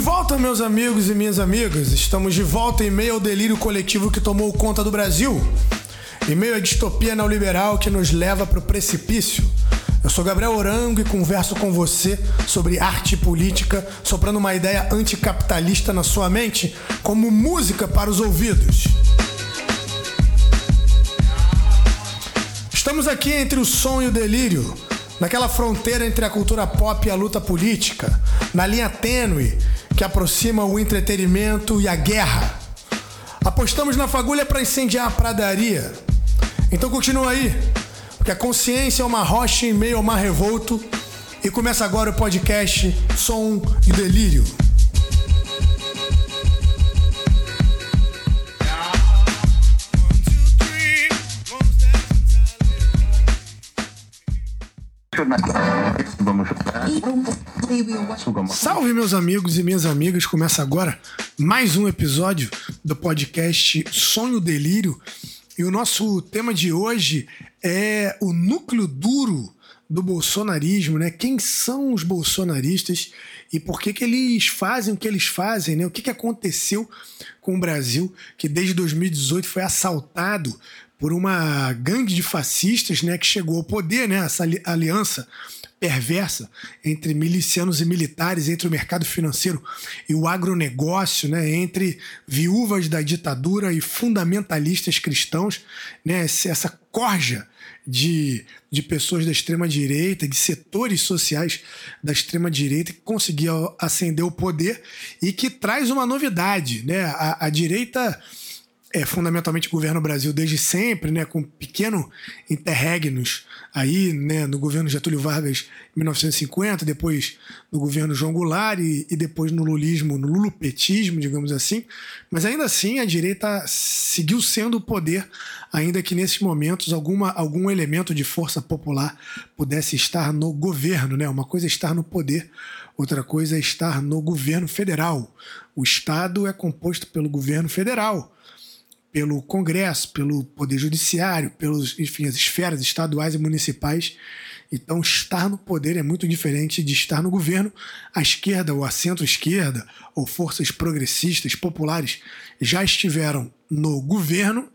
volta, meus amigos e minhas amigas. Estamos de volta em meio ao delírio coletivo que tomou conta do Brasil. Em meio à distopia neoliberal que nos leva para o precipício. Eu sou Gabriel Orango e converso com você sobre arte e política, soprando uma ideia anticapitalista na sua mente, como música para os ouvidos. Estamos aqui entre o som e o delírio, naquela fronteira entre a cultura pop e a luta política, na linha tênue que aproxima o entretenimento e a guerra. Apostamos na fagulha para incendiar a pradaria. Então continua aí, porque a consciência é uma rocha em meio ao mar revolto. E começa agora o podcast Som e Delírio. Salve, meus amigos e minhas amigas. Começa agora mais um episódio do podcast Sonho Delírio. E o nosso tema de hoje é o núcleo duro do bolsonarismo, né? Quem são os bolsonaristas e por que, que eles fazem o que eles fazem, né? O que, que aconteceu com o Brasil, que desde 2018 foi assaltado por uma gangue de fascistas, né, que chegou ao poder, né, essa aliança perversa entre milicianos e militares, entre o mercado financeiro e o agronegócio, né, entre viúvas da ditadura e fundamentalistas cristãos, né, essa corja de, de pessoas da extrema-direita, de setores sociais da extrema-direita que conseguiam ascender o poder e que traz uma novidade. Né? A, a direita é, fundamentalmente governa o Brasil desde sempre, né, com pequeno interregnos aí, né, no governo Getúlio Vargas em 1950, depois no governo João Goulart e, e depois no lulismo, no lulopetismo, digamos assim. Mas ainda assim a direita seguiu sendo o poder, ainda que nesses momentos alguma, algum elemento de força popular pudesse estar no governo, né? Uma coisa é estar no poder, outra coisa é estar no governo federal. O Estado é composto pelo governo federal pelo Congresso, pelo Poder Judiciário, pelos, enfim, as esferas estaduais e municipais. Então, estar no poder é muito diferente de estar no governo. A esquerda, ou a centro-esquerda, ou forças progressistas, populares, já estiveram no governo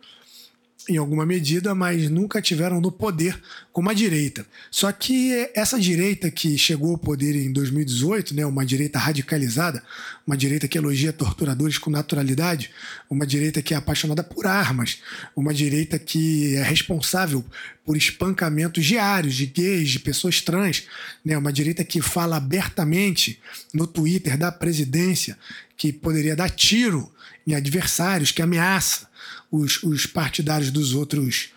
em alguma medida, mas nunca tiveram no poder como a direita. Só que essa direita que chegou ao poder em 2018, né, uma direita radicalizada, uma direita que elogia torturadores com naturalidade, uma direita que é apaixonada por armas, uma direita que é responsável por espancamentos diários de gays, de pessoas trans, né, uma direita que fala abertamente no Twitter da presidência que poderia dar tiro em adversários, que ameaça os, os partidários dos outros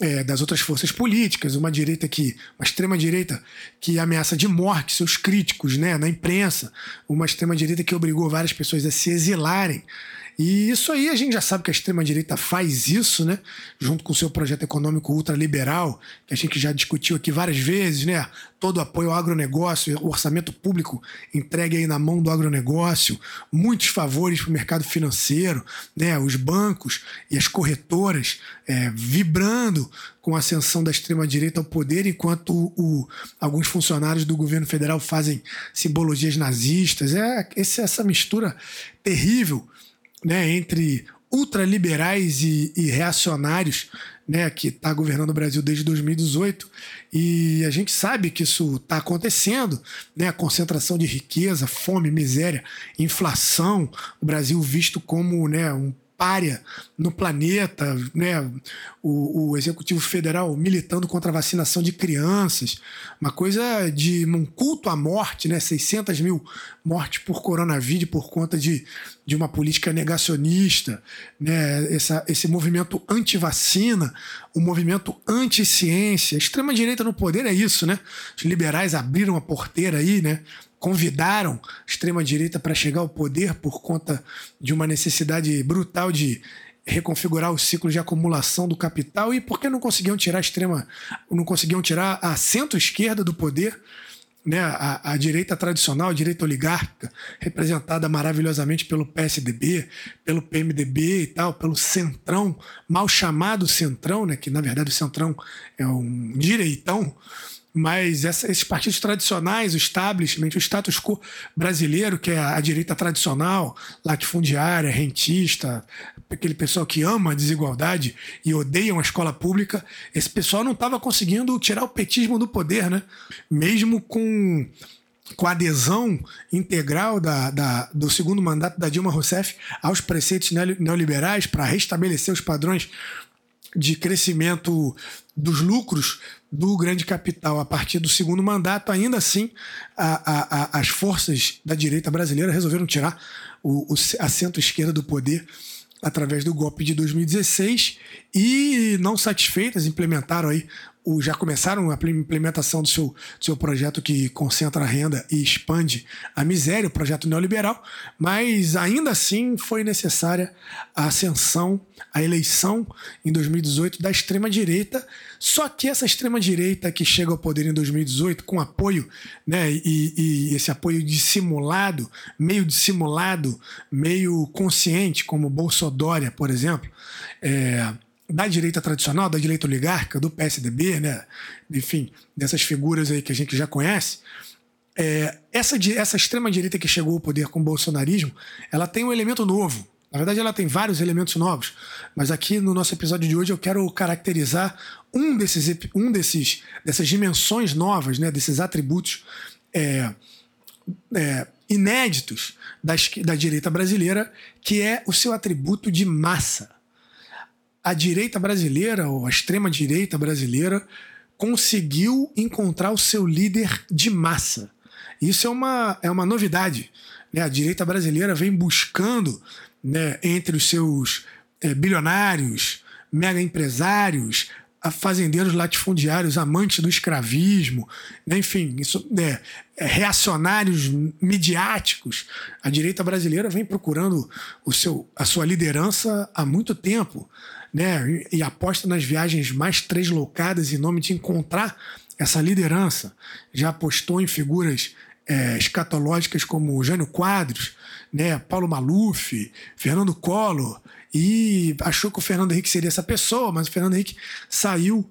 é, das outras forças políticas, uma direita que, uma extrema direita que ameaça de morte seus críticos, né, na imprensa, uma extrema direita que obrigou várias pessoas a se exilarem e isso aí a gente já sabe que a extrema-direita faz isso, né? Junto com o seu projeto econômico ultraliberal, que a gente já discutiu aqui várias vezes, né? Todo apoio ao agronegócio, o orçamento público entregue aí na mão do agronegócio, muitos favores para o mercado financeiro, né? Os bancos e as corretoras é, vibrando com a ascensão da extrema-direita ao poder, enquanto o, o, alguns funcionários do governo federal fazem simbologias nazistas. É essa mistura terrível né, entre ultraliberais e, e reacionários, né, que está governando o Brasil desde 2018, e a gente sabe que isso está acontecendo, né, concentração de riqueza, fome, miséria, inflação, o Brasil visto como né, um párea no planeta, né? O, o, Executivo Federal militando contra a vacinação de crianças, uma coisa de um culto à morte, né? 600 mil mortes por coronavírus por conta de, de uma política negacionista, né? Essa, esse movimento anti-vacina, o um movimento anti-ciência. Extrema-direita no poder é isso, né? Os liberais abriram a porteira aí, né? Convidaram a extrema-direita para chegar ao poder por conta de uma necessidade brutal de reconfigurar os ciclos de acumulação do capital e porque não conseguiam tirar a extrema, não conseguiam tirar a centro-esquerda do poder, né, a, a, direita tradicional, a direita oligárquica, representada maravilhosamente pelo PSDB, pelo PMDB e tal, pelo Centrão, mal chamado Centrão, né, que na verdade o Centrão é um direitão, mas essa, esses partidos tradicionais, o establishment, o status quo brasileiro, que é a, a direita tradicional, latifundiária, rentista, aquele pessoal que ama a desigualdade e odeia a escola pública, esse pessoal não estava conseguindo tirar o petismo do poder, né? Mesmo com com a adesão integral da, da, do segundo mandato da Dilma Rousseff aos preceitos neoliberais para restabelecer os padrões de crescimento dos lucros do grande capital a partir do segundo mandato, ainda assim a, a, a, as forças da direita brasileira resolveram tirar o, o, a centro-esquerda do poder através do golpe de 2016 e não satisfeitas implementaram aí o, já começaram a implementação do seu, do seu projeto que concentra a renda e expande a miséria, o projeto neoliberal, mas ainda assim foi necessária a ascensão, a eleição em 2018 da extrema-direita. Só que essa extrema-direita que chega ao poder em 2018 com apoio, né, e, e esse apoio dissimulado, meio dissimulado, meio consciente, como Bolsonaro, por exemplo, é, da direita tradicional, da direita oligarca, do PSDB, né? enfim, dessas figuras aí que a gente já conhece, é, essa, essa extrema-direita que chegou ao poder com o bolsonarismo, ela tem um elemento novo. Na verdade, ela tem vários elementos novos, mas aqui no nosso episódio de hoje eu quero caracterizar um desses, um desses dessas dimensões novas, né, desses atributos é, é, inéditos da direita brasileira, que é o seu atributo de massa a direita brasileira, ou a extrema-direita brasileira, conseguiu encontrar o seu líder de massa. Isso é uma, é uma novidade. Né? A direita brasileira vem buscando, né, entre os seus é, bilionários, mega empresários, fazendeiros latifundiários, amantes do escravismo, né? enfim, isso, né, é, reacionários midiáticos. A direita brasileira vem procurando o seu, a sua liderança há muito tempo né, e aposta nas viagens mais translocadas em nome de encontrar essa liderança. Já apostou em figuras é, escatológicas como Jânio Quadros, né, Paulo Maluf, Fernando Collor, e achou que o Fernando Henrique seria essa pessoa, mas o Fernando Henrique saiu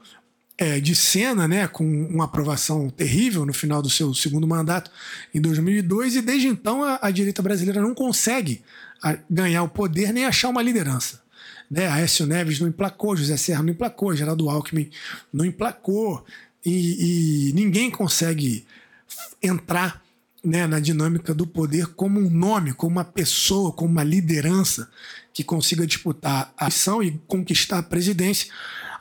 é, de cena, né, com uma aprovação terrível no final do seu segundo mandato em 2002, e desde então a, a direita brasileira não consegue ganhar o poder nem achar uma liderança. Né? Aécio Neves não emplacou, José Serra não emplacou, Geraldo Alckmin não emplacou. E, e ninguém consegue entrar né, na dinâmica do poder como um nome, como uma pessoa, como uma liderança que consiga disputar a missão e conquistar a presidência.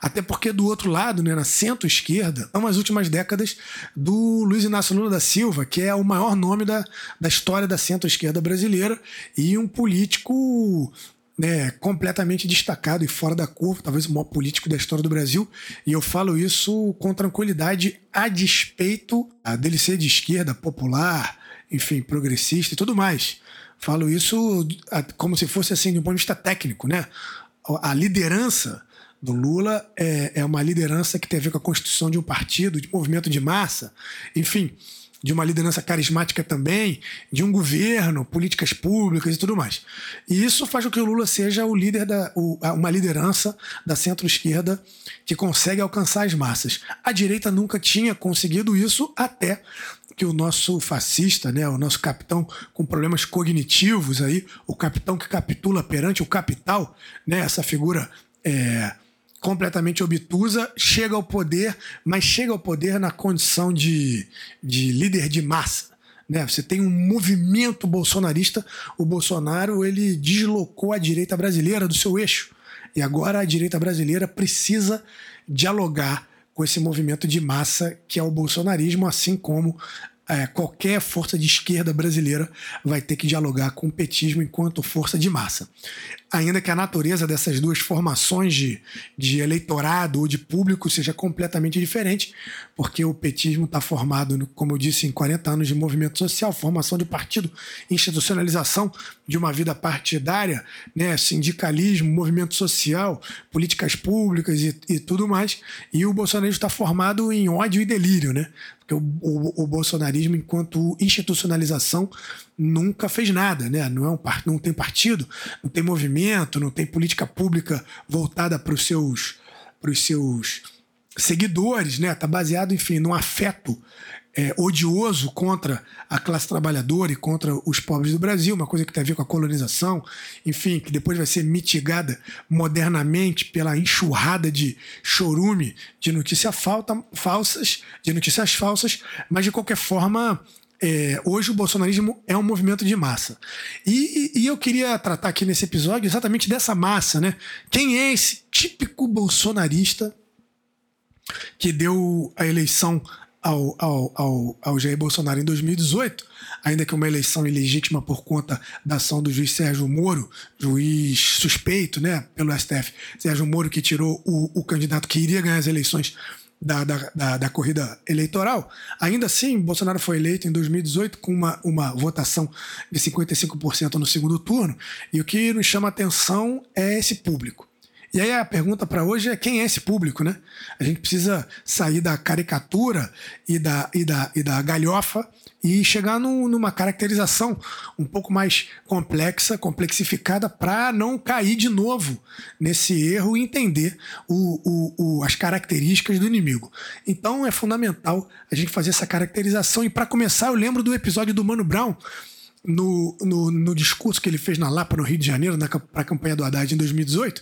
Até porque do outro lado, né, na centro-esquerda, são as últimas décadas do Luiz Inácio Lula da Silva, que é o maior nome da, da história da centro-esquerda brasileira e um político né, completamente destacado e fora da curva, talvez o maior político da história do Brasil, e eu falo isso com tranquilidade a despeito dele ser de esquerda, popular, enfim, progressista e tudo mais. Falo isso como se fosse assim, de um ponto de vista técnico, né? A liderança do Lula é, é uma liderança que tem a ver com a constituição de um partido, de movimento de massa, enfim de uma liderança carismática também, de um governo, políticas públicas e tudo mais. E isso faz com que o Lula seja o líder da o, uma liderança da centro-esquerda que consegue alcançar as massas. A direita nunca tinha conseguido isso até que o nosso fascista, né, o nosso capitão com problemas cognitivos aí, o capitão que capitula perante o capital, né, essa figura é, completamente obtusa, chega ao poder, mas chega ao poder na condição de, de líder de massa. Né? Você tem um movimento bolsonarista, o Bolsonaro ele deslocou a direita brasileira do seu eixo. E agora a direita brasileira precisa dialogar com esse movimento de massa que é o bolsonarismo, assim como é, qualquer força de esquerda brasileira vai ter que dialogar com o petismo enquanto força de massa. Ainda que a natureza dessas duas formações de, de eleitorado ou de público seja completamente diferente, porque o petismo está formado, como eu disse, em 40 anos de movimento social, formação de partido, institucionalização de uma vida partidária, né, sindicalismo, movimento social, políticas públicas e, e tudo mais. E o bolsonarismo está formado em ódio e delírio, né? Porque o, o, o, bolsonarismo, enquanto institucionalização, nunca fez nada, né? Não, é um, não tem partido, não tem movimento, não tem política pública voltada para os seus, seus seguidores, né? Tá baseado, enfim, num afeto é, odioso contra a classe trabalhadora e contra os pobres do Brasil, uma coisa que tem a ver com a colonização, enfim, que depois vai ser mitigada modernamente pela enxurrada de chorume de notícias falsas, de notícias falsas, mas de qualquer forma é, hoje o bolsonarismo é um movimento de massa. E, e, eu queria tratar aqui nesse episódio exatamente dessa massa, né? Quem é esse típico bolsonarista que deu a eleição ao, ao, ao, ao Jair Bolsonaro em 2018, ainda que uma eleição ilegítima por conta da ação do juiz Sérgio Moro, juiz suspeito né, pelo STF, Sérgio Moro que tirou o, o candidato que iria ganhar as eleições da, da, da, da, corrida eleitoral. Ainda assim, Bolsonaro foi eleito em 2018 com uma, uma votação de 55% no segundo turno, e o que nos chama atenção é esse público. E aí a pergunta para hoje é quem é esse público, né? A gente precisa sair da caricatura e da, e da, e da galhofa e chegar no, numa caracterização um pouco mais complexa, complexificada, para não cair de novo nesse erro e entender o, o, o, as características do inimigo. Então é fundamental a gente fazer essa caracterização. E para começar, eu lembro do episódio do Mano Brown no, no, no, discurso que ele fez na Lapa, no Rio de Janeiro, para a campanha do Haddad em 2018,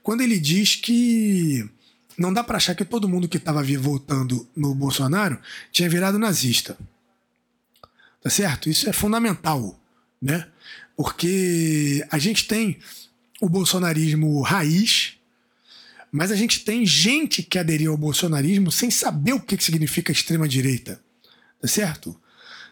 quando ele diz que não dá para achar que todo mundo que estava votando no Bolsonaro tinha virado nazista. Tá certo? Isso é fundamental, né? Porque a gente tem o bolsonarismo raiz, mas a gente tem gente que aderiu ao bolsonarismo sem saber o que significa extrema-direita. Tá certo?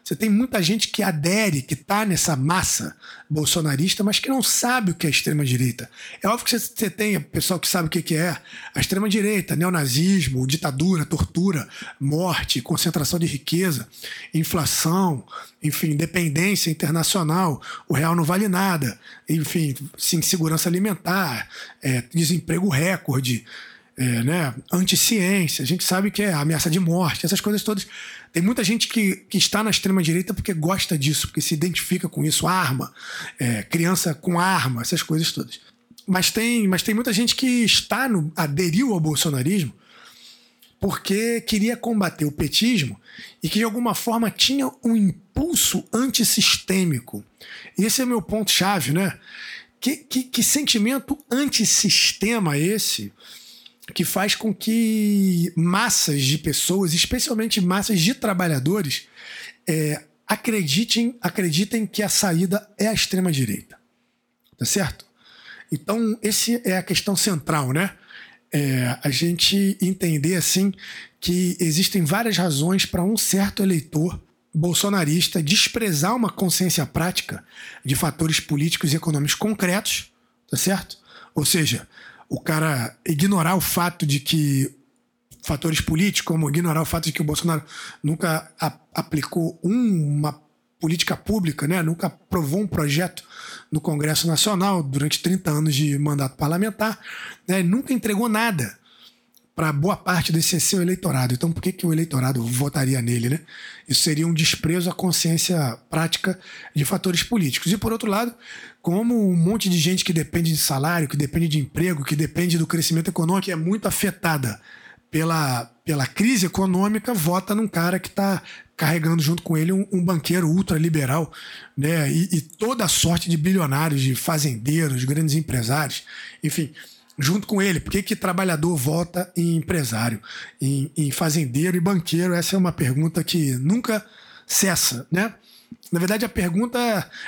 Você tem muita gente que adere, que está nessa massa bolsonarista, mas que não sabe o que é extrema-direita. É óbvio que você tem pessoal que sabe o que é a extrema-direita, neonazismo, ditadura, tortura, morte, concentração de riqueza, inflação, enfim, dependência internacional, o real não vale nada, enfim, sim, segurança alimentar, é, desemprego recorde é, né, anti-ciência, a gente sabe que é ameaça de morte, essas coisas todas. Tem muita gente que, que está na extrema-direita porque gosta disso, porque se identifica com isso, arma, é, criança com arma, essas coisas todas. Mas tem, mas tem muita gente que está no, aderiu ao bolsonarismo porque queria combater o petismo e que de alguma forma tinha um impulso antissistêmico. E esse é meu ponto-chave, né? Que, que, que sentimento antissistema esse que faz com que massas de pessoas, especialmente massas de trabalhadores, é, acreditem, acreditem que a saída é a extrema direita, tá certo? Então esse é a questão central, né? É, a gente entender assim que existem várias razões para um certo eleitor bolsonarista desprezar uma consciência prática de fatores políticos e econômicos concretos, tá certo? Ou seja, o cara ignorar o fato de que fatores políticos, como ignorar o fato de que o Bolsonaro nunca aplicou um, uma política pública, né? nunca aprovou um projeto no Congresso Nacional durante 30 anos de mandato parlamentar, né? nunca entregou nada para boa parte desse seu eleitorado. Então, por que, que o eleitorado votaria nele? Né? Isso seria um desprezo à consciência prática de fatores políticos. E, por outro lado, como um monte de gente que depende de salário, que depende de emprego, que depende do crescimento econômico, que é muito afetada pela, pela crise econômica, vota num cara que está carregando junto com ele um, um banqueiro ultraliberal, né? E, e toda a sorte de bilionários, de fazendeiros, de grandes empresários, enfim junto com ele. Por que, que trabalhador vota em empresário, em, em fazendeiro e banqueiro? Essa é uma pergunta que nunca cessa, né? Na verdade, a pergunta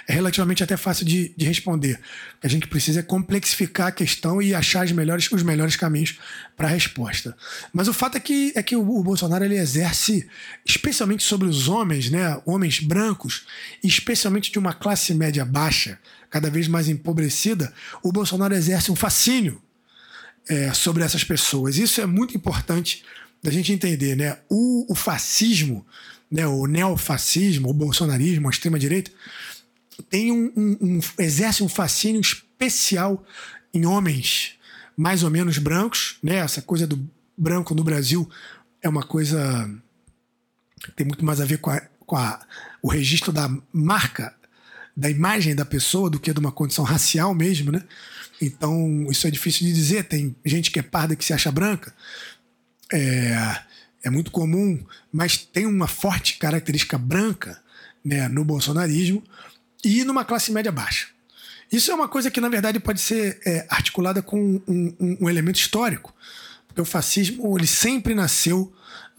é relativamente até fácil de, de responder. A gente precisa é complexificar a questão e achar os melhores, os melhores caminhos para a resposta. Mas o fato é que, é que o, o, Bolsonaro ele exerce, especialmente sobre os homens, né, homens brancos, especialmente de uma classe média baixa, cada vez mais empobrecida, o Bolsonaro exerce um fascínio é, sobre essas pessoas. Isso é muito importante da gente entender, né? O, o fascismo, né? o neofascismo, o bolsonarismo, a extrema-direita, tem um, um, um, exerce um fascínio especial em homens mais ou menos brancos, né? Essa coisa do branco no Brasil é uma coisa tem muito mais a ver com, a, com a, o registro da marca, da imagem da pessoa do que de uma condição racial mesmo, né? Então, isso é difícil de dizer. Tem gente que é parda que se acha branca. é, é muito comum, mas tem uma forte característica branca né, no bolsonarismo e numa classe média baixa. Isso é uma coisa que, na verdade, pode ser é, articulada com um, um, um, elemento histórico, porque o fascismo ele sempre nasceu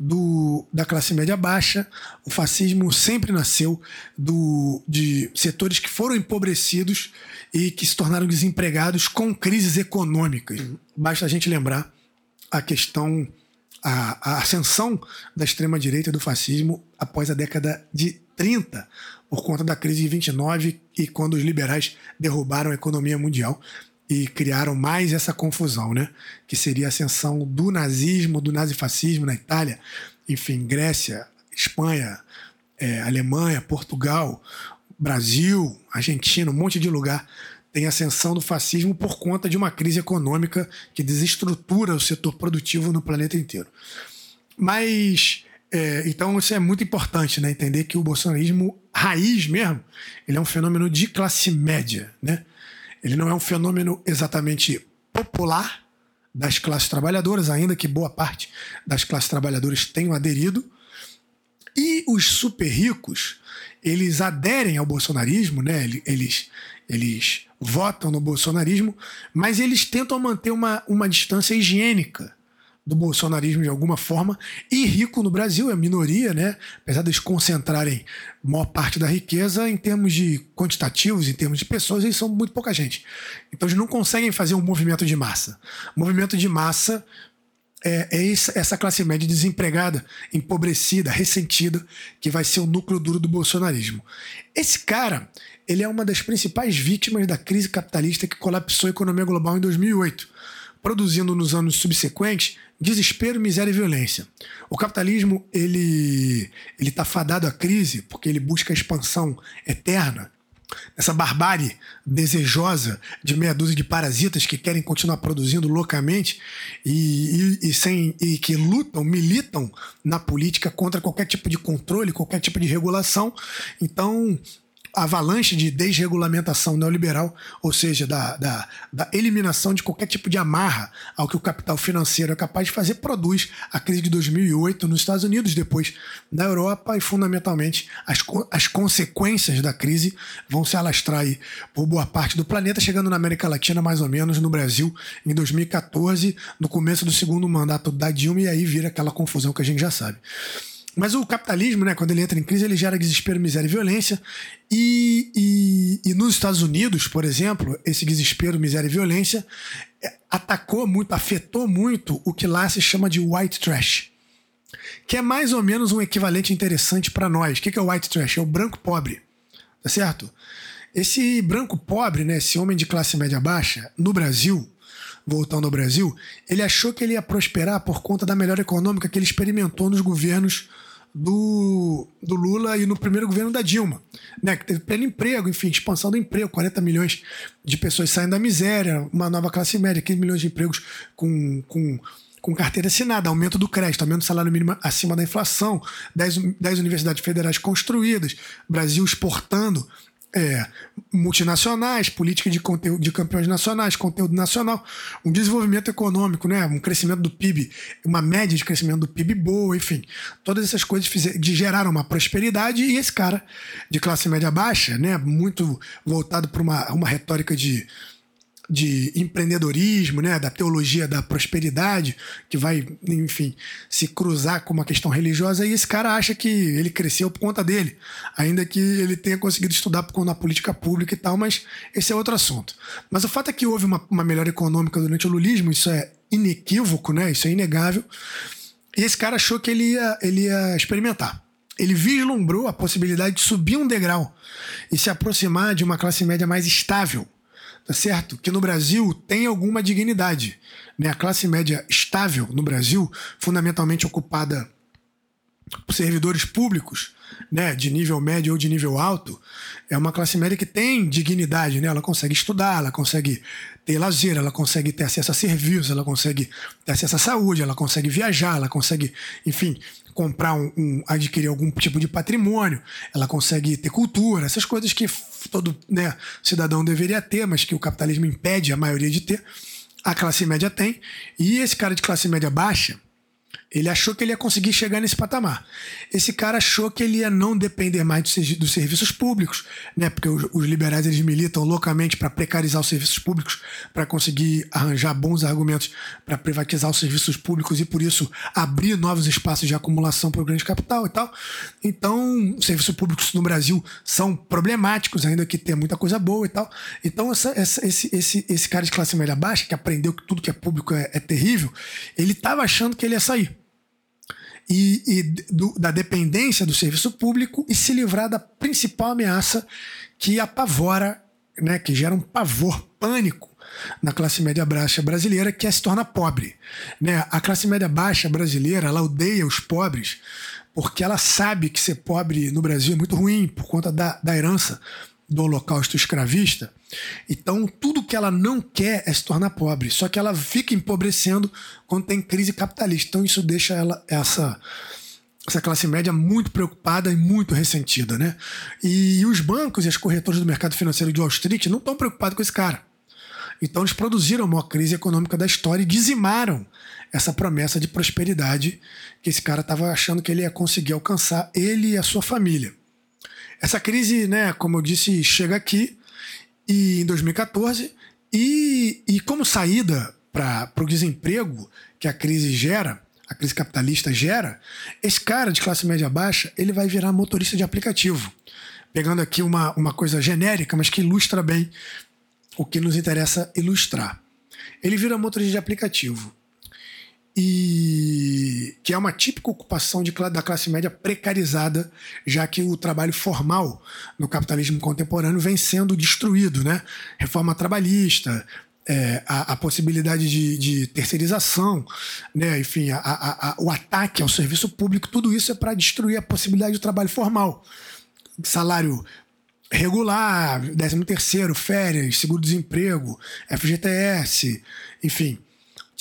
do, da classe média baixa, o fascismo sempre nasceu do, de setores que foram empobrecidos e que se tornaram desempregados com crises econômicas. Basta a gente lembrar a questão a, a ascensão da extrema-direita do fascismo após a década de 30, por conta da crise de 29 e quando os liberais derrubaram a economia mundial e criaram mais essa confusão, né? Que seria a ascensão do nazismo, do nazifascismo na Itália, enfim, Grécia, Espanha, é, Alemanha, Portugal, Brasil, Argentina, um monte de lugar tem ascensão do fascismo por conta de uma crise econômica que desestrutura o setor produtivo no planeta inteiro. Mas é, então isso é muito importante, né? Entender que o bolsonarismo raiz mesmo, ele é um fenômeno de classe média, né? Ele não é um fenômeno exatamente popular das classes trabalhadoras, ainda que boa parte das classes trabalhadoras tenham aderido. E os super ricos, eles aderem ao bolsonarismo, né? Eles, eles votam no bolsonarismo, mas eles tentam manter uma, uma distância higiênica do bolsonarismo de alguma forma. E rico no Brasil é minoria, né? Apesar de eles concentrarem maior parte da riqueza em termos de quantitativos, em termos de pessoas, eles são muito pouca gente. Então eles não conseguem fazer um movimento de massa. O movimento de massa é, é essa classe média desempregada, empobrecida, ressentida, que vai ser o núcleo duro do bolsonarismo. Esse cara, ele é uma das principais vítimas da crise capitalista que colapsou a economia global em 2008, produzindo nos anos subsequentes desespero, miséria e violência. O capitalismo ele ele está fadado à crise porque ele busca a expansão eterna essa barbárie desejosa de meia dúzia de parasitas que querem continuar produzindo loucamente e, e, e, sem, e que lutam, militam na política contra qualquer tipo de controle, qualquer tipo de regulação. Então, avalanche de desregulamentação neoliberal, ou seja, da, da, da, eliminação de qualquer tipo de amarra ao que o capital financeiro é capaz de fazer, produz a crise de 2008 nos Estados Unidos, depois na Europa e, fundamentalmente, as, as consequências da crise vão se alastrar aí por boa parte do planeta, chegando na América Latina, mais ou menos, no Brasil, em 2014, no começo do segundo mandato da Dilma, e aí vira aquela confusão que a gente já sabe. Mas o capitalismo, né, quando ele entra em crise, ele gera desespero, miséria e violência. E, e, e nos Estados Unidos, por exemplo, esse desespero, miséria e violência é, atacou muito, afetou muito o que lá se chama de white trash. Que é mais ou menos um equivalente interessante para nós. O que é o white trash? É o branco pobre. Tá certo? Esse branco pobre, né, esse homem de classe média baixa, no Brasil, voltando ao Brasil, ele achou que ele ia prosperar por conta da melhora econômica que ele experimentou nos governos do, do Lula e no primeiro governo da Dilma, né? Que teve pleno emprego, enfim, expansão do emprego, 40 milhões de pessoas saindo da miséria, uma nova classe média, 15 milhões de empregos com, com, com carteira assinada, aumento do crédito, aumento do salário mínimo acima da inflação, 10, 10 universidades federais construídas, Brasil exportando é, multinacionais, política de conteúdo de campeões nacionais, conteúdo nacional, um desenvolvimento econômico, né, um crescimento do PIB, uma média de crescimento do PIB boa, enfim, todas essas coisas fizeram, geraram uma prosperidade e esse cara de classe média baixa, né, muito voltado para uma, uma retórica de de empreendedorismo, né, da teologia da prosperidade, que vai, enfim, se cruzar com uma questão religiosa, e esse cara acha que ele cresceu por conta dele, ainda que ele tenha conseguido estudar por conta da política pública e tal, mas esse é outro assunto. Mas o fato é que houve uma, uma melhora econômica durante o lulismo, isso é inequívoco, né, isso é inegável, e esse cara achou que ele ia, ele ia experimentar. Ele vislumbrou a possibilidade de subir um degrau e se aproximar de uma classe média mais estável tá certo? Que no Brasil tem alguma dignidade. Né? A classe média estável no Brasil, fundamentalmente ocupada por servidores públicos, né, de nível médio ou de nível alto, é uma classe média que tem dignidade, né? Ela consegue estudar, ela consegue ter lazer, ela consegue ter acesso a serviços, ela consegue ter acesso à saúde, ela consegue viajar, ela consegue, enfim, comprar um, um, adquirir algum tipo de patrimônio, ela consegue ter cultura, essas coisas que todo né, cidadão deveria ter, mas que o capitalismo impede a maioria de ter, a classe média tem. E esse cara de classe média baixa, Ele achou que ele ia conseguir chegar nesse patamar. Esse cara achou que ele ia não depender mais dos, serviços públicos, né? Porque os, liberais eles militam loucamente para precarizar os serviços públicos, para conseguir arranjar bons argumentos para privatizar os serviços públicos e por isso abrir novos espaços de acumulação para o grande capital e tal. Então, os serviços públicos no Brasil são problemáticos, ainda que tem muita coisa boa e tal. Então, essa, essa, esse, esse, esse cara de classe média baixa, que aprendeu que tudo que é público é, é terrível, ele estava achando que ele ia sair e, e do, da dependência do serviço público e se livrar da principal ameaça que apavora, né, que gera um pavor, pânico na classe média baixa brasileira, que é se torna pobre. Né? A classe média baixa brasileira ela odeia os pobres porque ela sabe que ser pobre no Brasil é muito ruim por conta da, da herança do holocausto escravista. Então, tudo que ela não quer é se tornar pobre, só que ela fica empobrecendo quando tem crise capitalista. Então, isso deixa ela essa essa classe média muito preocupada e muito ressentida, né? E os bancos e as corretoras do mercado financeiro de Wall Street não estão preocupados com esse cara. Então eles produziram a maior crise econômica da história e dizimaram essa promessa de prosperidade que esse cara estava achando que ele ia conseguir alcançar, ele e a sua família. Essa crise, né, como eu disse, chega aqui e em 2014 e, e como saída para o desemprego que a crise gera, a crise capitalista gera, esse cara de classe média baixa ele vai virar motorista de aplicativo. Pegando aqui uma, uma coisa genérica, mas que ilustra bem o que nos interessa ilustrar. Ele vira motorista de aplicativo e que é uma típica ocupação de, da classe média precarizada, já que o trabalho formal no capitalismo contemporâneo vem sendo destruído, né? Reforma trabalhista, é, a, a, possibilidade de, de, terceirização, né? enfim, a, a, o ataque ao serviço público, tudo isso é para destruir a possibilidade de trabalho formal. Salário regular, 13 terceiro, férias, seguro-desemprego, FGTS, enfim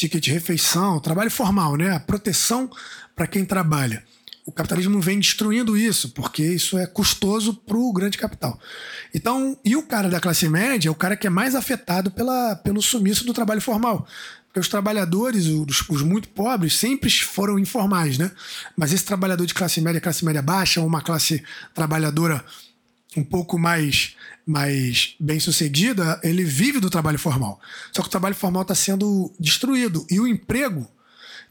ticket de refeição, trabalho formal, né? A proteção para quem trabalha. O capitalismo vem destruindo isso, porque isso é custoso para o grande capital. Então, e o cara da classe média é o cara que é mais afetado pela, pelo sumiço do trabalho formal. Porque os trabalhadores, os, os, muito pobres, sempre foram informais, né? Mas esse trabalhador de classe média, classe média baixa, ou uma classe trabalhadora um pouco mais, mais bem sucedida, ele vive do trabalho formal. Só que o trabalho formal está sendo destruído. E o emprego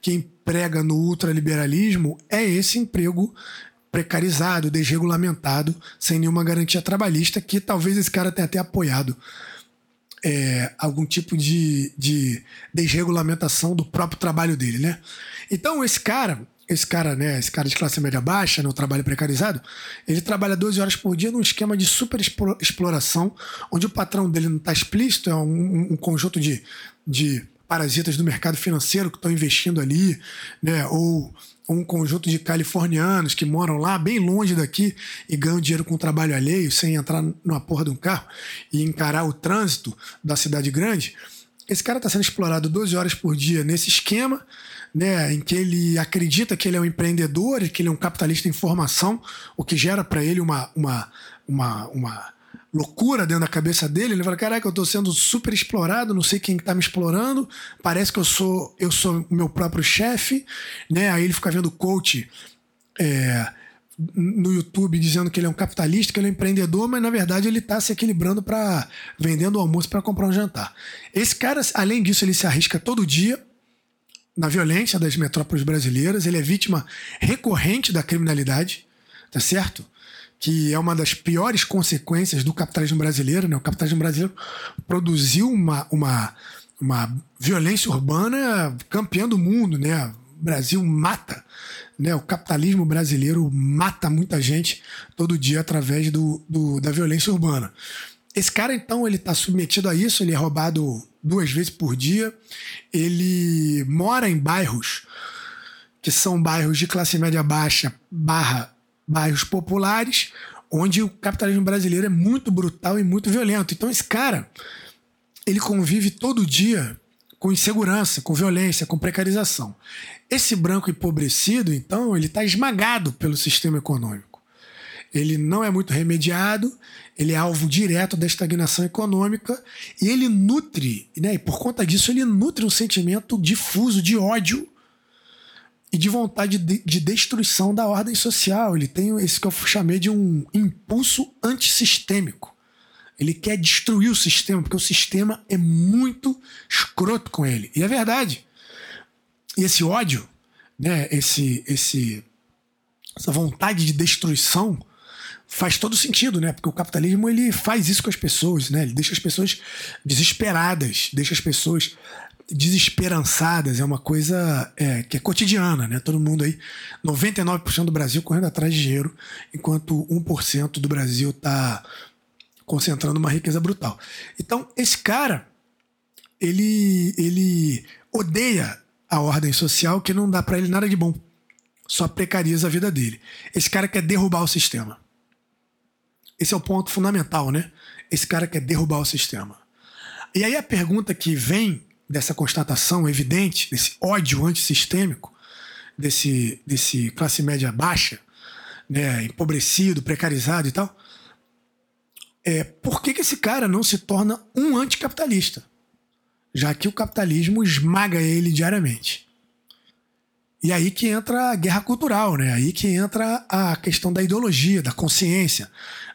que emprega no ultraliberalismo é esse emprego precarizado, desregulamentado, sem nenhuma garantia trabalhista, que talvez esse cara tenha até apoiado é, algum tipo de, de desregulamentação do próprio trabalho dele, né? Então, esse cara, esse cara, né, esse cara de classe média baixa, no né, trabalho precarizado, ele trabalha 12 horas por dia num esquema de super exploração, onde o patrão dele não está explícito, é um, um conjunto de, de parasitas do mercado financeiro que estão investindo ali, né, ou um conjunto de californianos que moram lá bem longe daqui e ganham dinheiro com trabalho alheio, sem entrar numa porra de um carro e encarar o trânsito da cidade grande. Esse cara está sendo explorado 12 horas por dia nesse esquema né, em que ele acredita que ele é um empreendedor e que ele é um capitalista em formação, o que gera para ele uma, uma, uma, uma loucura dentro da cabeça dele. Ele fala: Caraca, eu estou sendo super explorado, não sei quem está me explorando, parece que eu sou eu sou meu próprio chefe. Né? Aí ele fica vendo coach. É, no YouTube dizendo que ele é um capitalista, que ele é um empreendedor, mas na verdade ele está se equilibrando para vendendo o almoço para comprar um jantar. Esse cara, além disso, ele se arrisca todo dia na violência das metrópoles brasileiras, ele é vítima recorrente da criminalidade, tá certo? Que é uma das piores consequências do capitalismo brasileiro. Né? O capitalismo brasileiro produziu uma, uma, uma violência urbana campeã do mundo. Né? O Brasil mata. Né? O capitalismo brasileiro mata muita gente todo dia através do, do da violência urbana. Esse cara, então, ele está submetido a isso, ele é roubado duas vezes por dia. Ele mora em bairros que são bairros de classe média baixa barra bairros populares, onde o capitalismo brasileiro é muito brutal e muito violento. Então esse cara, ele convive todo dia com insegurança, com violência, com precarização. Esse branco empobrecido, então, ele está esmagado pelo sistema econômico ele não é muito remediado, ele é alvo direto da estagnação econômica e ele nutre, né, e por conta disso, ele nutre um sentimento difuso de ódio e de vontade de, de, destruição da ordem social. Ele tem esse que eu chamei de um impulso antissistêmico. Ele quer destruir o sistema, porque o sistema é muito escroto com ele. E é verdade. E esse ódio, né, esse, esse, essa vontade de destruição faz todo sentido, né? Porque o capitalismo ele faz isso com as pessoas, né? Ele deixa as pessoas desesperadas, deixa as pessoas desesperançadas. É uma coisa é, que é cotidiana, né? Todo mundo aí, 99% do Brasil correndo atrás de dinheiro, enquanto 1% do Brasil está concentrando uma riqueza brutal. Então, esse cara, ele, ele odeia a ordem social que não dá para ele nada de bom. Só precariza a vida dele. Esse cara quer derrubar o sistema. Esse é o ponto fundamental, né? Esse cara quer derrubar o sistema. E aí a pergunta que vem dessa constatação evidente, desse ódio antissistêmico, desse, desse classe média baixa, né, empobrecido, precarizado e tal, é por que, que esse cara não se torna um anticapitalista? Já que o capitalismo esmaga ele diariamente. E aí que entra a guerra cultural, né? Aí que entra a questão da ideologia, da consciência.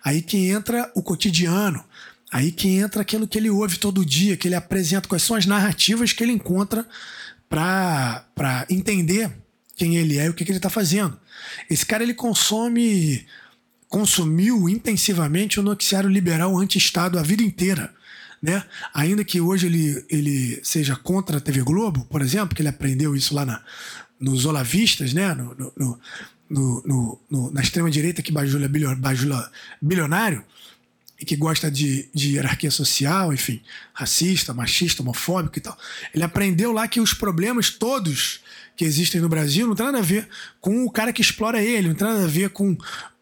Aí que entra o cotidiano. Aí que entra aquilo que ele ouve todo dia, que ele apresenta, quais são as narrativas que ele encontra para entender quem ele é e o que, que ele está fazendo. Esse cara ele consome, consumiu intensivamente o noticiário liberal anti-Estado a vida inteira. Né? Ainda que hoje ele, ele seja contra a TV Globo, por exemplo, que ele aprendeu isso lá na, nos olavistas, né? No, no, no, na extrema-direita que bajula, bajula bilionário e que gosta de, de hierarquia social, enfim, racista, machista, homofóbico e tal. Ele aprendeu lá que os problemas todos que existem no Brasil não tem nada a ver com o cara que explora ele, não tem nada a ver com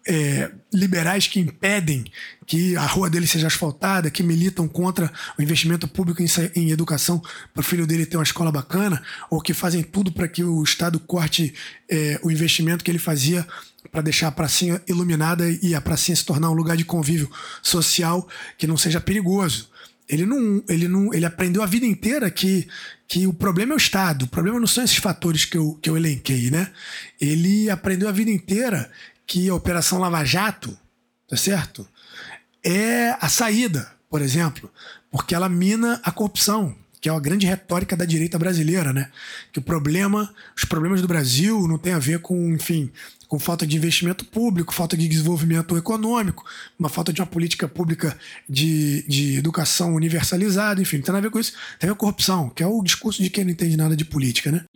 é, liberais que impedem que a rua dele seja asfaltada, que militam contra o investimento público em, em educação para o filho dele ter uma escola bacana, ou que fazem tudo para que o Estado corte é, o investimento que ele fazia para deixar a pracinha iluminada e a pracinha se tornar um lugar de convívio social que não seja perigoso. Ele não, ele não, ele aprendeu a vida inteira que, que o problema é o Estado, o problema não são esses fatores que eu, que eu elenquei, né? Ele aprendeu a vida inteira que a Operação Lava Jato, tá certo? É a saída, por exemplo, porque ela mina a corrupção, que é a grande retórica da direita brasileira, né? Que o problema, os problemas do Brasil não tem a ver com, enfim, com falta de investimento público, falta de desenvolvimento econômico, uma falta de uma política pública de, de educação universalizada, enfim, não tem nada a ver com isso. Tem a ver com corrupção, que é o discurso de quem não entende nada de política, né?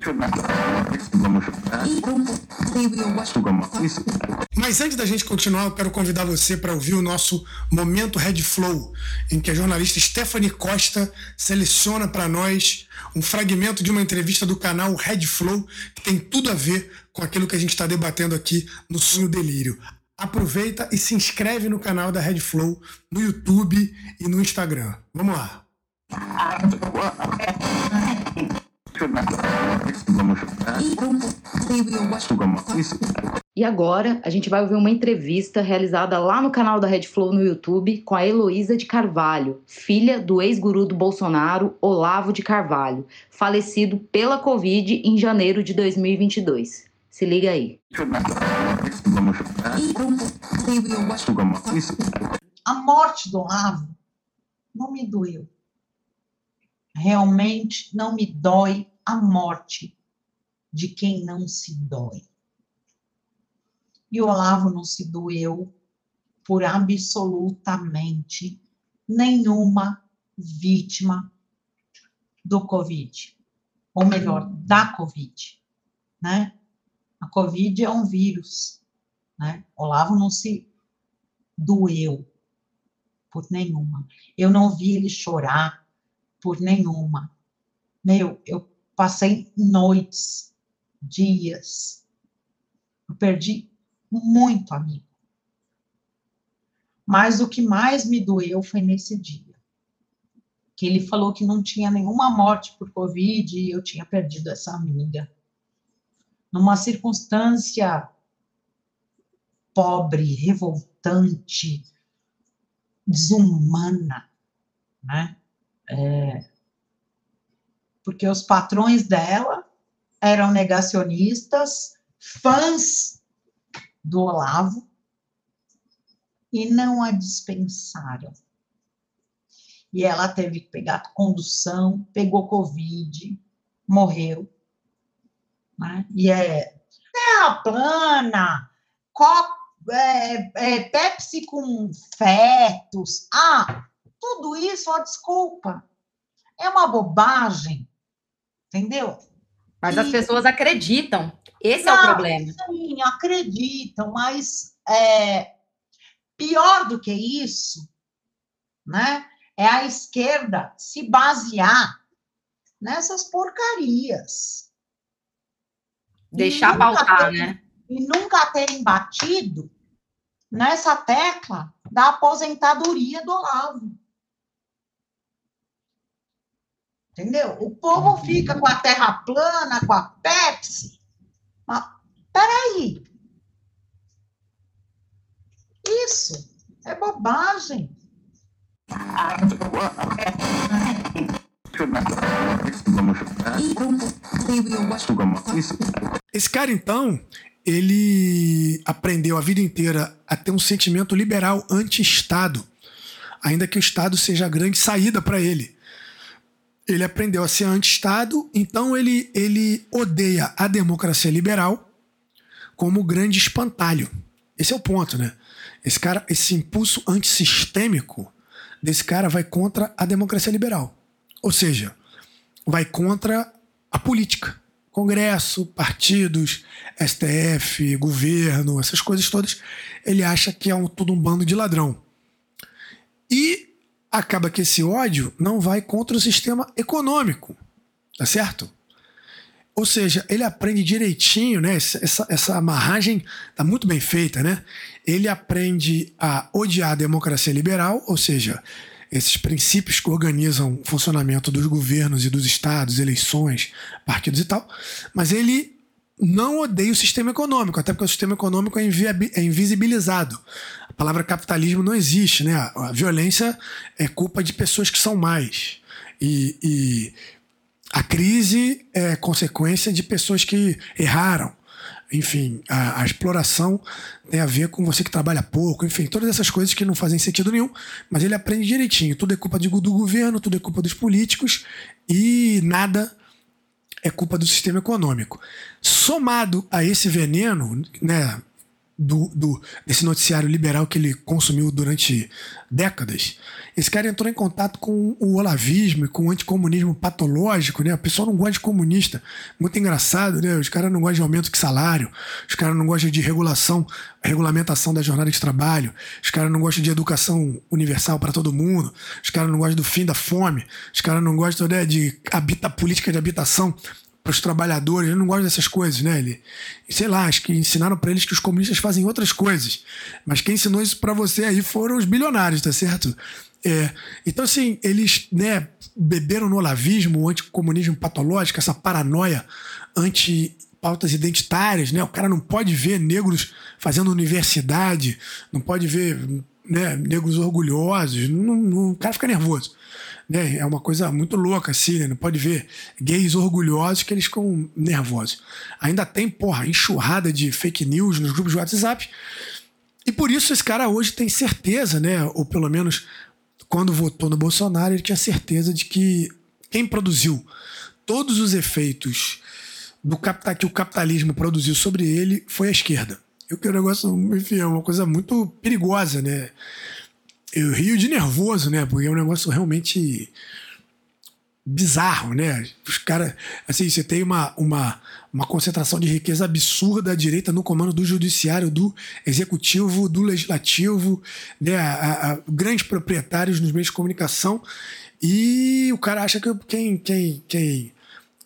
Mas antes da gente continuar, eu quero convidar você para ouvir o nosso Momento Red Flow, em que a jornalista Stephanie Costa seleciona para nós um fragmento de uma entrevista do canal Red Flow, que tem tudo a ver com aquilo que a gente está debatendo aqui no Sonho Delírio. Aproveita e se inscreve no canal da Red Flow no YouTube e no Instagram. Vamos lá. E agora a gente vai ouvir uma entrevista realizada lá no canal da Red Flow no YouTube com a Heloísa de Carvalho, filha do ex-guru do Bolsonaro, Olavo de Carvalho, falecido pela Covid em janeiro de 2022. Se liga aí. A morte do Olavo não me doeu. Realmente não me dói a morte de quem não se dói. E o Olavo não se doeu por absolutamente nenhuma vítima do Covid, ou melhor, da Covid, né? A Covid é um vírus, né? Olavo não se doeu por nenhuma. Eu não vi ele chorar por nenhuma. Meu, eu passei noites, dias. Eu perdi muito amigo. Mas o que mais me doeu foi nesse dia. Que ele falou que não tinha nenhuma morte por Covid e eu tinha perdido essa amiga numa circunstância pobre, revoltante, desumana, né? É, porque os patrões dela eram negacionistas, fãs do Olavo, e não a dispensaram. E ela teve que pegar condução, pegou Covid, morreu. Né? E é terra plana, copo, é, é, Pepsi com fetos. Ah, tudo isso, ó, desculpa. É uma bobagem. Entendeu? Mas e... as pessoas acreditam. Esse Não, é o problema. Sim, acreditam, mas é, pior do que isso, né? É a esquerda se basear nessas porcarias. Deixar pautar, né? E nunca terem batido nessa tecla da aposentadoria do Olavo. Entendeu? O povo fica com a terra plana, com a Pepsi. Mas, peraí. Isso é bobagem. Esse cara, então, ele aprendeu a vida inteira a ter um sentimento liberal anti-Estado, ainda que o Estado seja a grande saída para ele. Ele aprendeu a ser anti-Estado, então ele, ele odeia a democracia liberal como grande espantalho. Esse é o ponto, né? Esse cara, esse impulso antissistêmico desse cara vai contra a democracia liberal. Ou seja, vai contra a política. Congresso, partidos, STF, governo, essas coisas todas, ele acha que é um, tudo um bando de ladrão. E acaba que esse ódio não vai contra o sistema econômico, tá certo? Ou seja, ele aprende direitinho, né? Essa, essa amarragem tá muito bem feita, né? Ele aprende a odiar a democracia liberal, ou seja, esses princípios que organizam o funcionamento dos governos e dos estados, eleições, partidos e tal, mas ele não odeia o sistema econômico, até porque o sistema econômico é, é invisibilizado. A palavra capitalismo não existe, né? A violência é culpa de pessoas que são mais. E, e a crise é consequência de pessoas que erraram enfim, a, a, exploração tem a ver com você que trabalha pouco, enfim, todas essas coisas que não fazem sentido nenhum, mas ele aprende direitinho. Tudo é culpa do governo, tudo é culpa dos políticos e nada é culpa do sistema econômico. Somado a esse veneno, né, do, do, desse noticiário liberal que ele consumiu durante décadas, esse cara entrou em contato com o olavismo e com o anticomunismo patológico, né? O pessoal não gosta de comunista. Muito engraçado, né? Os caras não gostam de aumento de salário, os caras não gostam de regulação, regulamentação da jornada de trabalho, os caras não gostam de educação universal para todo mundo, os caras não gostam do fim da fome, os caras não gostam né, de habita, política de habitação para os trabalhadores, ele não gosta dessas coisas, né? Ele, sei lá, acho que ensinaram para eles que os comunistas fazem outras coisas. Mas quem ensinou isso para você aí foram os bilionários, tá certo? É, então, assim, eles né, beberam no olavismo, o anticomunismo patológico, essa paranoia anti pautas identitárias, né? O cara não pode ver negros fazendo universidade, não pode ver né, negros orgulhosos, não, não, o cara fica nervoso. Né? É uma coisa muito louca, assim, né? Não pode ver gays orgulhosos que eles ficam nervosos. Ainda tem, porra, enxurrada de fake news nos grupos de WhatsApp. E por isso esse cara hoje tem certeza, né? Ou pelo menos quando votou no Bolsonaro, ele tinha certeza de que quem produziu todos os efeitos do capital, que o capitalismo produziu sobre ele foi a esquerda. Eu que o negócio, enfim, é uma coisa muito perigosa, né? Eu rio de nervoso, né? Porque é um negócio realmente bizarro, né? Os caras, assim, você tem uma, uma, uma concentração de riqueza absurda à direita no comando do judiciário, do executivo, do legislativo, né? A, a, grandes proprietários nos meios de comunicação e o cara acha que quem, quem, quem,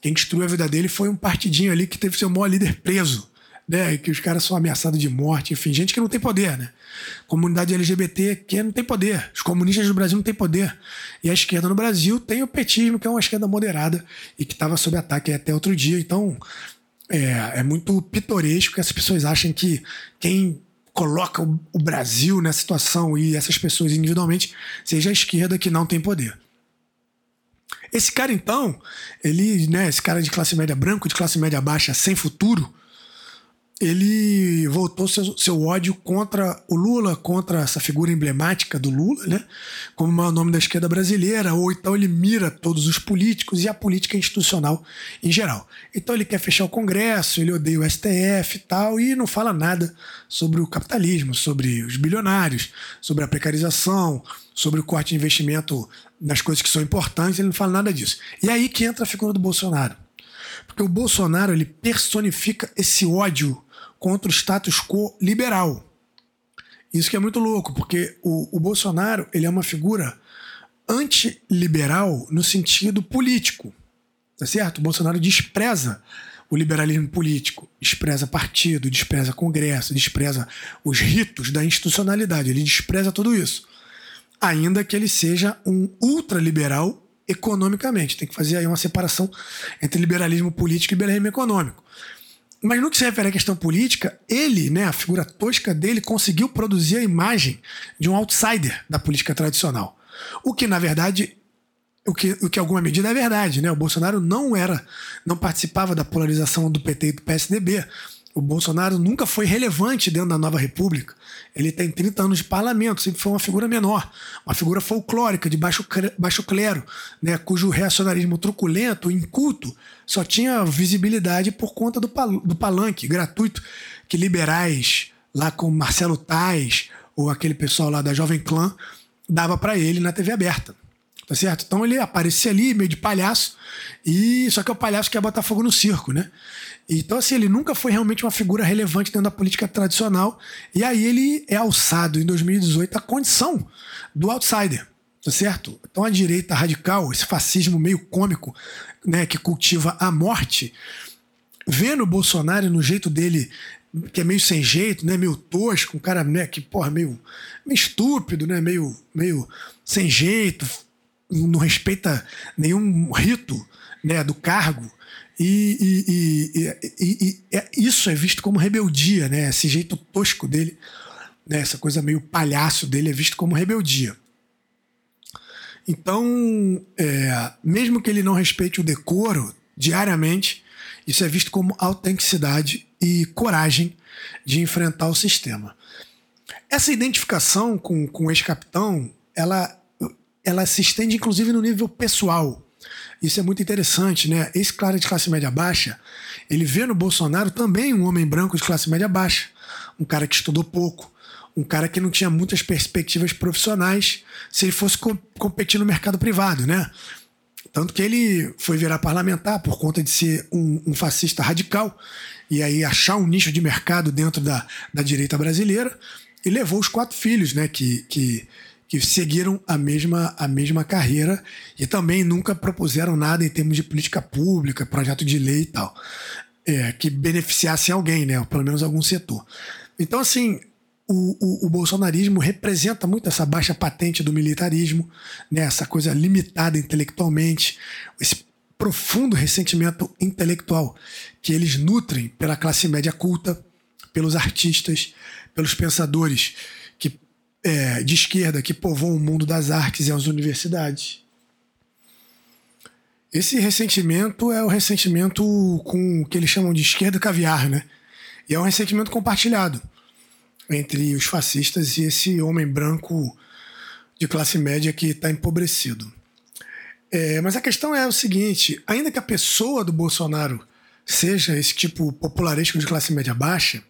quem destruiu a vida dele foi um partidinho ali que teve seu maior líder preso né? Que os caras são ameaçados de morte, enfim, gente que não tem poder, né? Comunidade LGBT que não tem poder. Os comunistas do Brasil não têm poder. E a esquerda no Brasil tem o petismo, que é uma esquerda moderada e que estava sob ataque até outro dia. Então, é, é muito pitoresco que as pessoas acham que quem coloca o Brasil nessa situação e essas pessoas individualmente seja a esquerda que não tem poder. Esse cara, então, ele, né, esse cara de classe média branco, de classe média baixa, sem futuro, ele voltou seu, seu ódio contra o Lula, contra essa figura emblemática do Lula, né? Como o nome da esquerda brasileira, ou então ele mira todos os políticos e a política institucional em geral. Então ele quer fechar o Congresso, ele odeia o STF e tal, e não fala nada sobre o capitalismo, sobre os bilionários, sobre a precarização, sobre o corte de investimento nas coisas que são importantes, ele não fala nada disso. E aí que entra a figura do Bolsonaro. Porque o Bolsonaro ele personifica esse ódio contra o status quo liberal. Isso que é muito louco, porque o, o Bolsonaro ele é uma figura antiliberal no sentido político. Tá certo? O Bolsonaro despreza o liberalismo político, despreza partido, despreza congresso, despreza os ritos da institucionalidade, ele despreza tudo isso. Ainda que ele seja um ultraliberal economicamente. Tem que fazer aí uma separação entre liberalismo político e liberalismo econômico. Mas no que se refere à questão política, ele, né, a figura tosca dele, conseguiu produzir a imagem de um outsider da política tradicional. O que, na verdade, o que, o que alguma medida é verdade, né? O Bolsonaro não era, não participava da polarização do PT e do PSDB o Bolsonaro nunca foi relevante dentro da nova república. Ele tem 30 anos de parlamento, sempre foi uma figura menor, uma figura folclórica, de baixo, baixo clero, né, cujo reacionarismo truculento, inculto, só tinha visibilidade por conta do, pal do palanque gratuito que liberais, lá com Marcelo Tais, ou aquele pessoal lá da Jovem Clã, dava para ele na TV aberta. Tá certo? Então ele aparecia ali, meio de palhaço, e só que é o palhaço que quer botar fogo no circo, né? Então, assim, ele nunca foi realmente uma figura relevante dentro da política tradicional. E aí ele é alçado em 2018 à condição do outsider, tá certo? Então a direita radical, esse fascismo meio cômico, né, que cultiva a morte, vendo o Bolsonaro no jeito dele que é meio sem jeito, né, meio tosco, um cara né, que porra meio, meio estúpido, né, meio meio sem jeito, não respeita nenhum rito, né, do cargo. E, e, e, e, é, isso é visto como rebeldia, né? Esse jeito tosco dele, né? essa coisa meio palhaço dele é visto como rebeldia. Então, é, mesmo que ele não respeite o decoro diariamente, isso é visto como autenticidade e coragem de enfrentar o sistema. Essa identificação com, com o ex-capitão, ela, ela se estende inclusive no nível pessoal. Isso é muito interessante, né? Esse cara de classe média baixa, ele vê no Bolsonaro também um homem branco de classe média baixa, um cara que estudou pouco, um cara que não tinha muitas perspectivas profissionais se ele fosse co competir no mercado privado, né? Tanto que ele foi virar parlamentar por conta de ser um, um fascista radical e aí achar um nicho de mercado dentro da, da direita brasileira e levou os quatro filhos, né? Que, que que seguiram a mesma, a mesma carreira e também nunca propuseram nada em termos de política pública, projeto de lei e tal, é, que beneficiasse alguém, né, ou pelo menos algum setor. Então, assim, o, o, o, bolsonarismo representa muito essa baixa patente do militarismo, né, essa coisa limitada intelectualmente, esse profundo ressentimento intelectual que eles nutrem pela classe média culta, pelos artistas, pelos pensadores é, de esquerda que povoam o mundo das artes e as universidades. Esse ressentimento é o ressentimento com o que eles chamam de esquerda caviar, né? E é um ressentimento compartilhado entre os fascistas e esse homem branco de classe média que está empobrecido. É, mas a questão é o seguinte: ainda que a pessoa do Bolsonaro seja esse tipo popularesco de classe média baixa,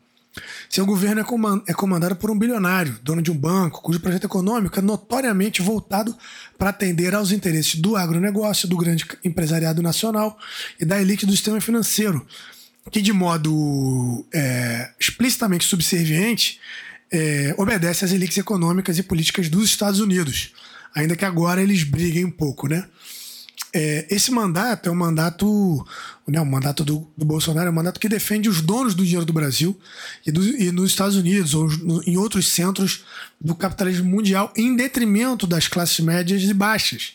seu governo é, é comandado por um bilionário, dono de um banco, cujo projeto econômico é notoriamente voltado para atender aos interesses do agronegócio, do grande empresariado nacional e da elite do sistema financeiro, que de modo é, explicitamente subserviente é, obedece às elites econômicas e políticas dos Estados Unidos, ainda que agora eles briguem um pouco, né? É, esse mandato é um mandato, né, mandato do, do, Bolsonaro é um mandato que defende os donos do dinheiro do Brasil e, do, e nos Estados Unidos ou no, em outros centros do capitalismo mundial, em detrimento das classes médias e baixas,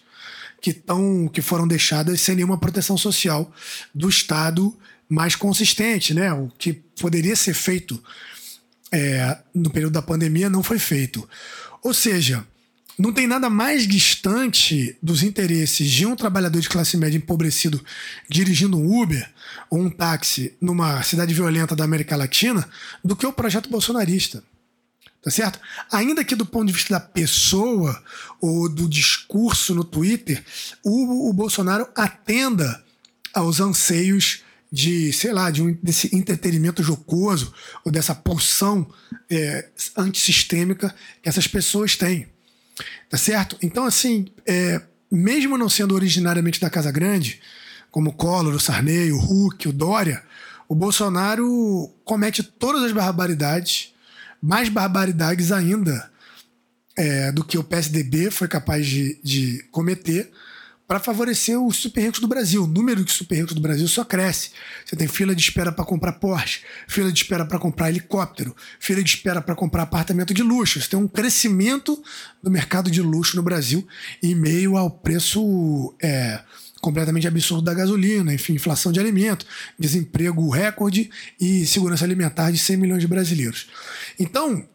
que, tão, que foram deixadas sem nenhuma proteção social do Estado mais consistente. Né? O que poderia ser feito é, no período da pandemia não foi feito. Ou seja, não tem nada mais distante dos interesses de um trabalhador de classe média empobrecido dirigindo um Uber ou um táxi numa cidade violenta da América Latina do que o projeto bolsonarista. Tá certo? Ainda que do ponto de vista da pessoa ou do discurso no Twitter, o, o Bolsonaro atenda aos anseios de, sei lá, de um, desse entretenimento jocoso ou dessa pulsão é, antissistêmica que essas pessoas têm. Tá certo? Então, assim, é, mesmo não sendo originariamente da Casa Grande, como o Collor, o Sarney, o Huck, o Dória, o Bolsonaro comete todas as barbaridades, mais barbaridades ainda é, do que o PSDB foi capaz de, de cometer para favorecer os super ricos do Brasil. O número de super ricos do Brasil só cresce. Você tem fila de espera para comprar Porsche, fila de espera para comprar helicóptero, fila de espera para comprar apartamento de luxo. Você tem um crescimento do mercado de luxo no Brasil em meio ao preço é, completamente absurdo da gasolina, enfim, inflação de alimento, desemprego recorde e segurança alimentar de 100 milhões de brasileiros. Então,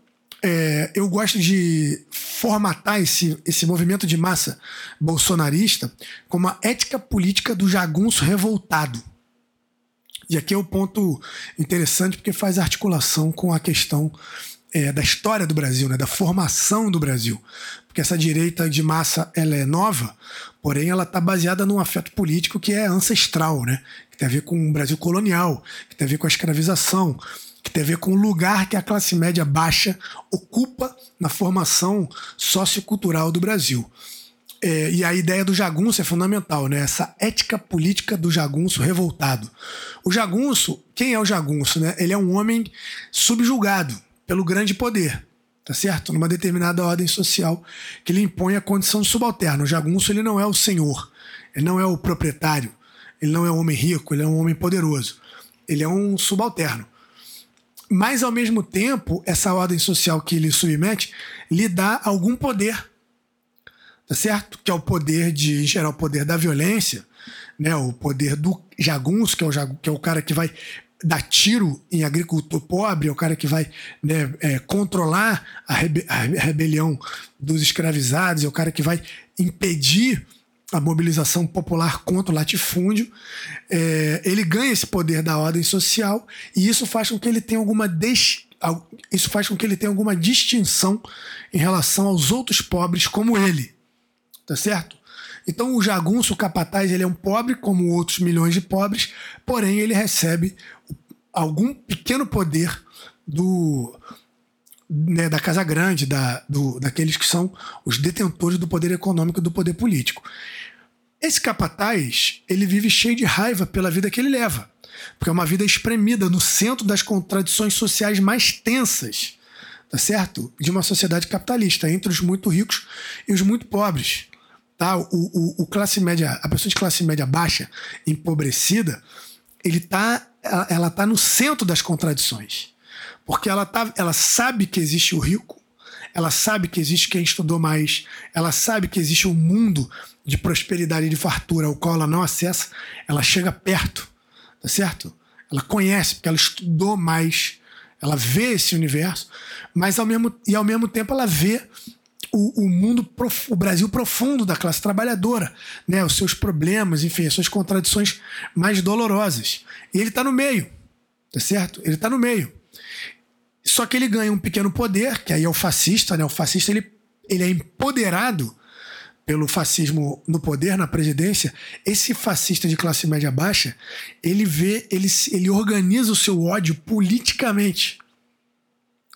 é, eu gosto de formatar esse, esse movimento de massa bolsonarista como a ética política do jagunço revoltado. E aqui é o um ponto interessante porque faz articulação com a questão é, da história do Brasil, né, da formação do Brasil. Porque essa direita de massa ela é nova, porém ela está baseada num afeto político que é ancestral, né, que tem a ver com o Brasil colonial, que tem a ver com a escravização, que tem a ver com o lugar que a classe média baixa ocupa na formação sociocultural do Brasil. É, e a ideia do jagunço é fundamental, né? Essa ética política do jagunço revoltado. O jagunço, quem é o jagunço, né? Ele é um homem subjugado pelo grande poder, tá certo? Numa determinada ordem social que lhe impõe a condição de subalterno. O jagunço ele não é o senhor, ele não é o proprietário, ele não é um homem rico, ele é um homem poderoso. Ele é um subalterno. Mas, ao mesmo tempo, essa ordem social que ele submete lhe dá algum poder. Tá certo? Que é o poder de, em geral, o poder da violência, né? o poder do jagunço, que é o, que é o cara que vai dar tiro em agricultor pobre, é o cara que vai né, é, controlar a, rebe a rebelião dos escravizados, é o cara que vai impedir a mobilização popular contra o latifúndio, é, ele ganha esse poder da ordem social e isso faz com que ele tenha alguma des, isso faz com que ele tenha alguma distinção em relação aos outros pobres como ele, tá certo? Então o jagunço, o capataz, ele é um pobre como outros milhões de pobres, porém ele recebe algum pequeno poder do né, da Casa Grande, da, do, daqueles que são os detentores do poder econômico e do poder político. Esse capataz, ele vive cheio de raiva pela vida que ele leva, porque é uma vida espremida no centro das contradições sociais mais tensas, tá certo? De uma sociedade capitalista, entre os muito ricos e os muito pobres. Tá? O, o, o classe média, a pessoa de classe média baixa, empobrecida, ele tá, ela, ela tá no centro das contradições. Porque ela, tá, ela sabe que existe o rico, ela sabe que existe quem estudou mais, ela sabe que existe um mundo de prosperidade e de fartura ao qual ela não acessa, ela chega perto, tá certo? Ela conhece, porque ela estudou mais, ela vê esse universo, mas ao mesmo, e ao mesmo tempo ela vê o, o mundo, o Brasil profundo da classe trabalhadora, né? os seus problemas, enfim, as suas contradições mais dolorosas. E ele está no meio, tá certo? Ele está no meio. Só que ele ganha um pequeno poder, que aí é o fascista, né? O fascista ele, ele é empoderado pelo fascismo no poder, na presidência. Esse fascista de classe média baixa, ele vê, ele, ele organiza o seu ódio politicamente.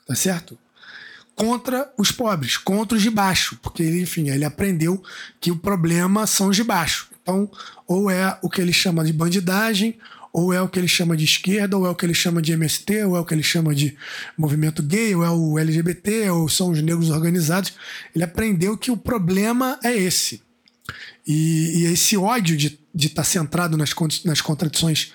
Tá certo? Contra os pobres, contra os de baixo, porque ele, enfim, ele aprendeu que o problema são os de baixo. Então, ou é o que ele chama de bandidagem, ou é o que ele chama de esquerda, ou é o que ele chama de MST, ou é o que ele chama de movimento gay, ou é o LGBT, ou são os negros organizados. Ele aprendeu que o problema é esse. E, e esse ódio de estar tá centrado nas, nas contradições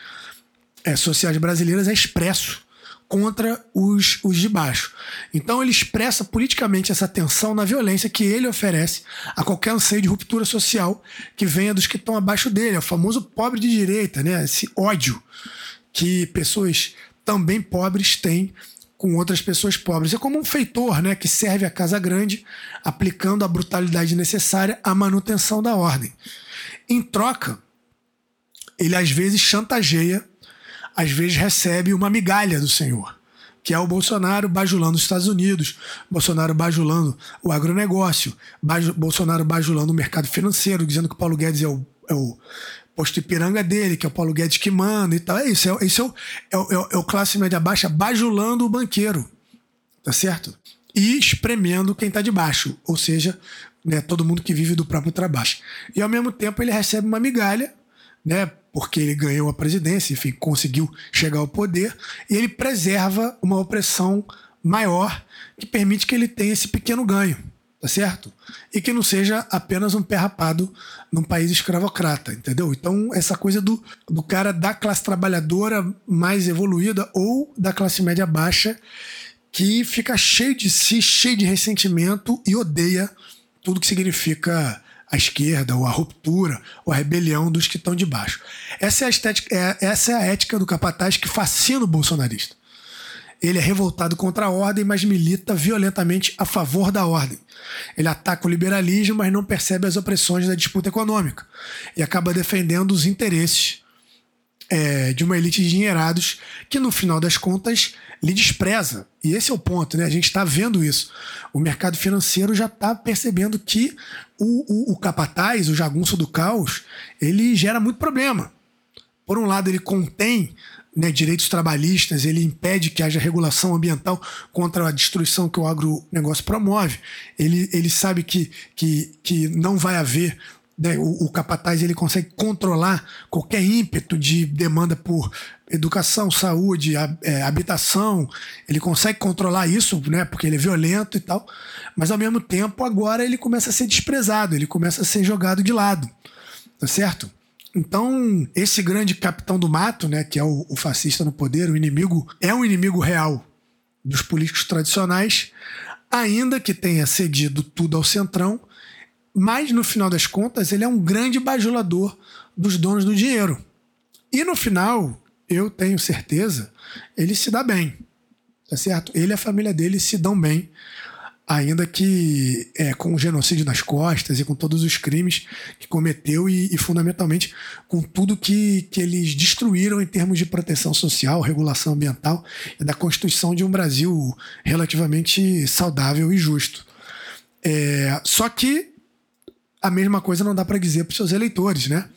é, sociais brasileiras é expresso contra os, os de baixo. Então ele expressa politicamente essa tensão na violência que ele oferece a qualquer anseio de ruptura social que venha dos que estão abaixo dele, é o famoso pobre de direita, né? Esse ódio que pessoas também pobres têm com outras pessoas pobres. É como um feitor, né, que serve a casa grande, aplicando a brutalidade necessária à manutenção da ordem. Em troca, ele às vezes chantageia, às vezes recebe uma migalha do Senhor, que é o Bolsonaro bajulando os Estados Unidos, Bolsonaro bajulando o agronegócio, Bolsonaro bajulando o mercado financeiro, dizendo que o Paulo Guedes é o, é o posto Ipiranga dele, que é o Paulo Guedes que manda e tal. É isso, é, isso é, o, é, o, é o classe média baixa bajulando o banqueiro, tá certo? E espremendo quem tá de baixo, ou seja, né, todo mundo que vive do próprio trabalho. E ao mesmo tempo ele recebe uma migalha, né, porque ele ganhou a presidência, enfim, conseguiu chegar ao poder, e ele preserva uma opressão maior que permite que ele tenha esse pequeno ganho tá certo? E que não seja apenas um pé rapado num país escravocrata, entendeu? Então, essa coisa do, do cara da classe trabalhadora mais evoluída ou da classe média baixa que fica cheio de si, cheio de ressentimento e odeia tudo que significa a esquerda, ou a ruptura, ou a rebelião dos que estão de baixo. Essa é a, estética, é, essa é a ética do capataz que fascina o bolsonarista. Ele é revoltado contra a ordem, mas milita violentamente a favor da ordem. Ele ataca o liberalismo, mas não percebe as opressões da disputa econômica e acaba defendendo os interesses é, de uma elite de endinheirados que, no final das contas, lhe despreza. E esse é o ponto, né? A gente está vendo isso. O mercado financeiro já está percebendo que o, o, o capataz, o jagunço do caos, ele gera muito problema. Por um lado, ele contém né, direitos trabalhistas, ele impede que haja regulação ambiental contra a destruição que o agronegócio promove. Ele, ele sabe que, que, que não vai haver né, o, o, capataz ele consegue controlar qualquer ímpeto de demanda por educação, saúde, a, é, habitação, ele consegue controlar isso, né, porque ele é violento e tal, mas ao mesmo tempo agora ele começa a ser desprezado, ele começa a ser jogado de lado, tá certo? Então, esse grande capitão do mato, né, que é o, o fascista no poder, o inimigo, é um inimigo real dos políticos tradicionais, ainda que tenha cedido tudo ao centrão, mas no final das contas ele é um grande bajulador dos donos do dinheiro. E no final, eu tenho certeza, ele se dá bem. Tá certo? Ele e a família dele se dão bem ainda que é, com o genocídio nas costas e com todos os crimes que cometeu e, e, fundamentalmente com tudo que, que eles destruíram em termos de proteção social, regulação ambiental e da constituição de um Brasil relativamente saudável e justo. É, só que a mesma coisa não dá para dizer para os seus eleitores, né?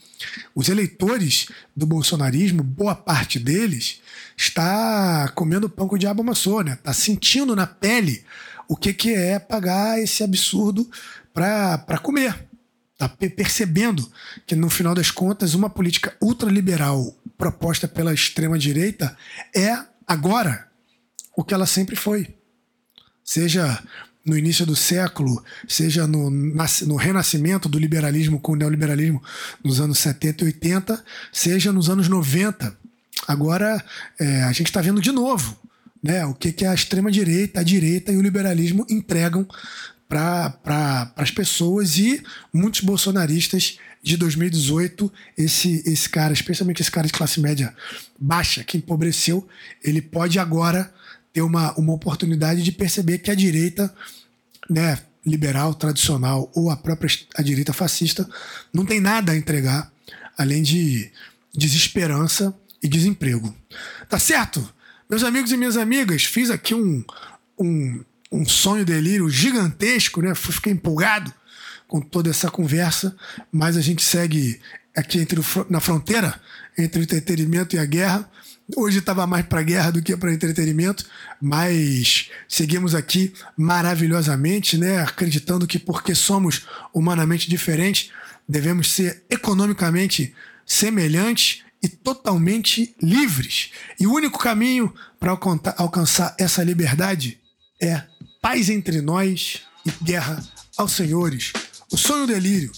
Os eleitores do bolsonarismo, boa parte deles, está comendo pão com o diabo amassou, né? Está sentindo na pele o que, que é pagar esse absurdo para comer. Está percebendo que, no final das contas, uma política ultraliberal proposta pela extrema-direita é, agora, o que ela sempre foi. Seja no início do século, seja no, no, renascimento do liberalismo com o neoliberalismo nos anos 70 e 80, seja nos anos 90. Agora é, a gente está vendo de novo né, o que, que a extrema-direita, a direita e o liberalismo entregam para pra, as pessoas e muitos bolsonaristas de 2018, esse, esse cara, especialmente esse cara de classe média baixa, que empobreceu, ele pode agora ter uma, uma oportunidade de perceber que a direita né, liberal, tradicional ou a própria a direita fascista não tem nada a entregar além de desesperança e desemprego. Tá certo? Meus amigos e minhas amigas, fiz aqui um, um, um sonho delírio gigantesco, né? Fiquei empolgado com toda essa conversa, mas a gente segue aqui entre o, na fronteira entre o entretenimento e a guerra. Hoje estava mais para guerra do que para entretenimento, mas seguimos aqui maravilhosamente, né? Acreditando que porque somos humanamente diferentes, devemos ser economicamente semelhantes e totalmente livres. E o único caminho para alcançar essa liberdade é paz entre nós e guerra aos senhores. O sonho delírio.